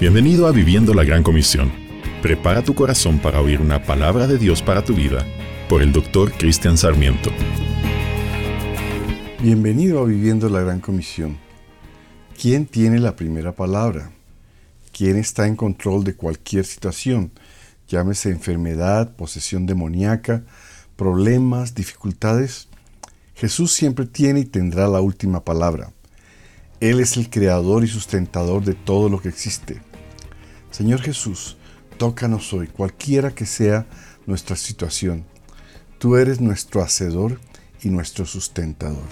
Bienvenido a Viviendo la Gran Comisión. Prepara tu corazón para oír una palabra de Dios para tu vida por el doctor Cristian Sarmiento. Bienvenido a Viviendo la Gran Comisión. ¿Quién tiene la primera palabra? ¿Quién está en control de cualquier situación? Llámese enfermedad, posesión demoníaca, problemas, dificultades. Jesús siempre tiene y tendrá la última palabra. Él es el creador y sustentador de todo lo que existe. Señor Jesús, tócanos hoy, cualquiera que sea nuestra situación. Tú eres nuestro hacedor y nuestro sustentador.